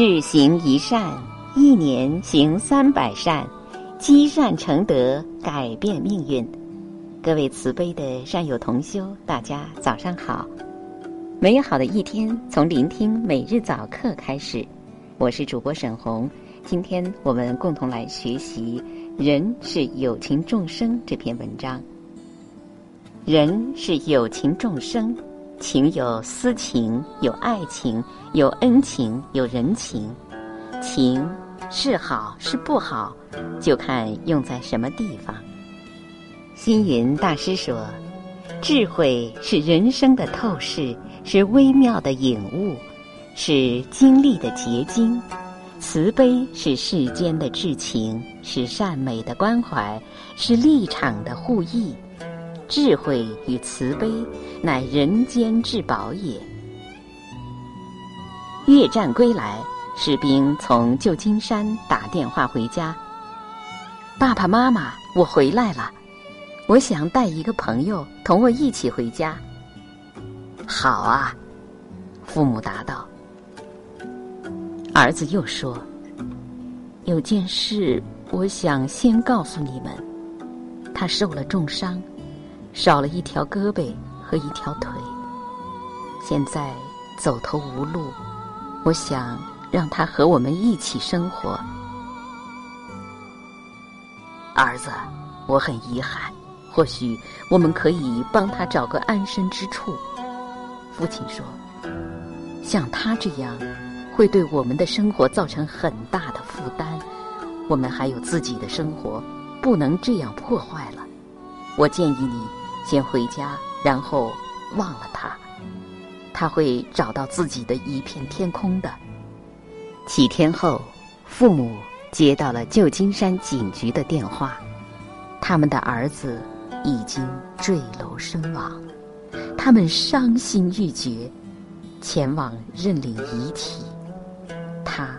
日行一善，一年行三百善，积善成德，改变命运。各位慈悲的善友同修，大家早上好！美好的一天从聆听每日早课开始。我是主播沈红，今天我们共同来学习《人是有情众生》这篇文章。人是有情众生。情有私情，有爱情，有恩情，有人情。情是好是不好，就看用在什么地方。星云大师说：“智慧是人生的透视，是微妙的领悟，是经历的结晶；慈悲是世间的至情，是善美的关怀，是立场的互益。”智慧与慈悲，乃人间至宝也。越战归来，士兵从旧金山打电话回家：“爸爸妈妈，我回来了，我想带一个朋友同我一起回家。”“好啊！”父母答道。儿子又说：“有件事，我想先告诉你们，他受了重伤。”少了一条胳膊和一条腿，现在走投无路，我想让他和我们一起生活。儿子，我很遗憾，或许我们可以帮他找个安身之处。父亲说：“像他这样，会对我们的生活造成很大的负担。我们还有自己的生活，不能这样破坏了。我建议你。”先回家，然后忘了他，他会找到自己的一片天空的。几天后，父母接到了旧金山警局的电话，他们的儿子已经坠楼身亡，他们伤心欲绝，前往认领遗体。他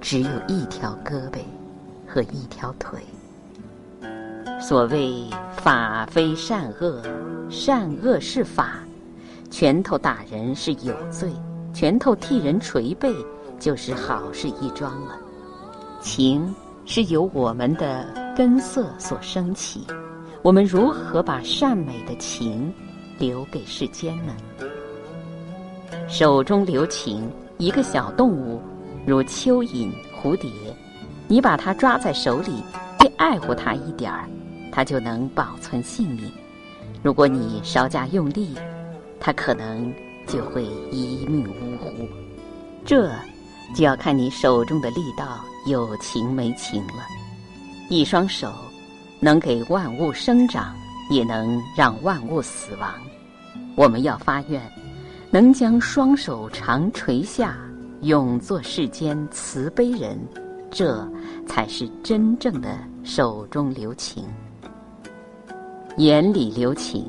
只有一条胳膊和一条腿。所谓法非善恶，善恶是法。拳头打人是有罪，拳头替人捶背就是好事一桩了。情是由我们的根色所升起，我们如何把善美的情留给世间呢？手中留情，一个小动物，如蚯蚓、蝴蝶，你把它抓在手里，便爱护它一点儿。它就能保存性命。如果你稍加用力，它可能就会一命呜呼。这就要看你手中的力道有情没情了。一双手能给万物生长，也能让万物死亡。我们要发愿，能将双手长垂下，永做世间慈悲人，这才是真正的手中留情。眼里留情，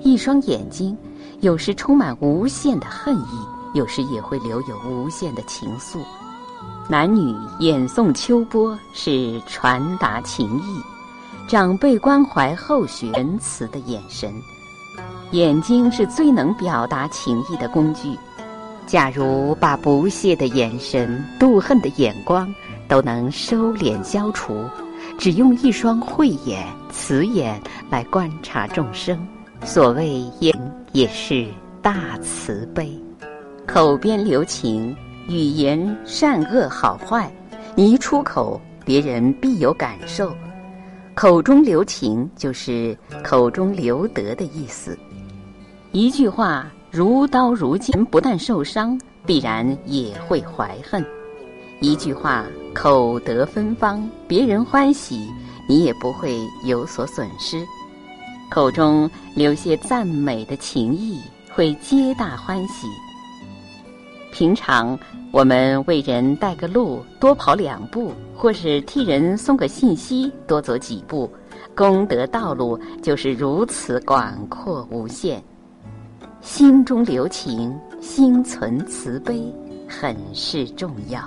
一双眼睛有时充满无限的恨意，有时也会留有无限的情愫。男女演诵秋波是传达情意，长辈关怀后学仁慈的眼神，眼睛是最能表达情意的工具。假如把不屑的眼神、妒恨的眼光都能收敛消除。只用一双慧眼、慈眼来观察众生，所谓眼也是大慈悲。口边留情，语言善恶好坏，你一出口，别人必有感受。口中留情，就是口中留德的意思。一句话如刀如剑，不但受伤，必然也会怀恨。一句话，口德芬芳，别人欢喜，你也不会有所损失。口中留些赞美的情意，会皆大欢喜。平常我们为人带个路，多跑两步，或是替人送个信息，多走几步，功德道路就是如此广阔无限。心中留情，心存慈悲，很是重要。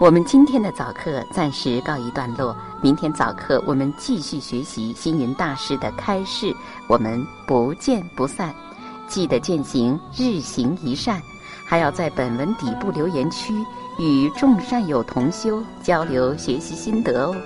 我们今天的早课暂时告一段落，明天早课我们继续学习星云大师的开示，我们不见不散。记得践行日行一善，还要在本文底部留言区与众善友同修交流学习心得哦。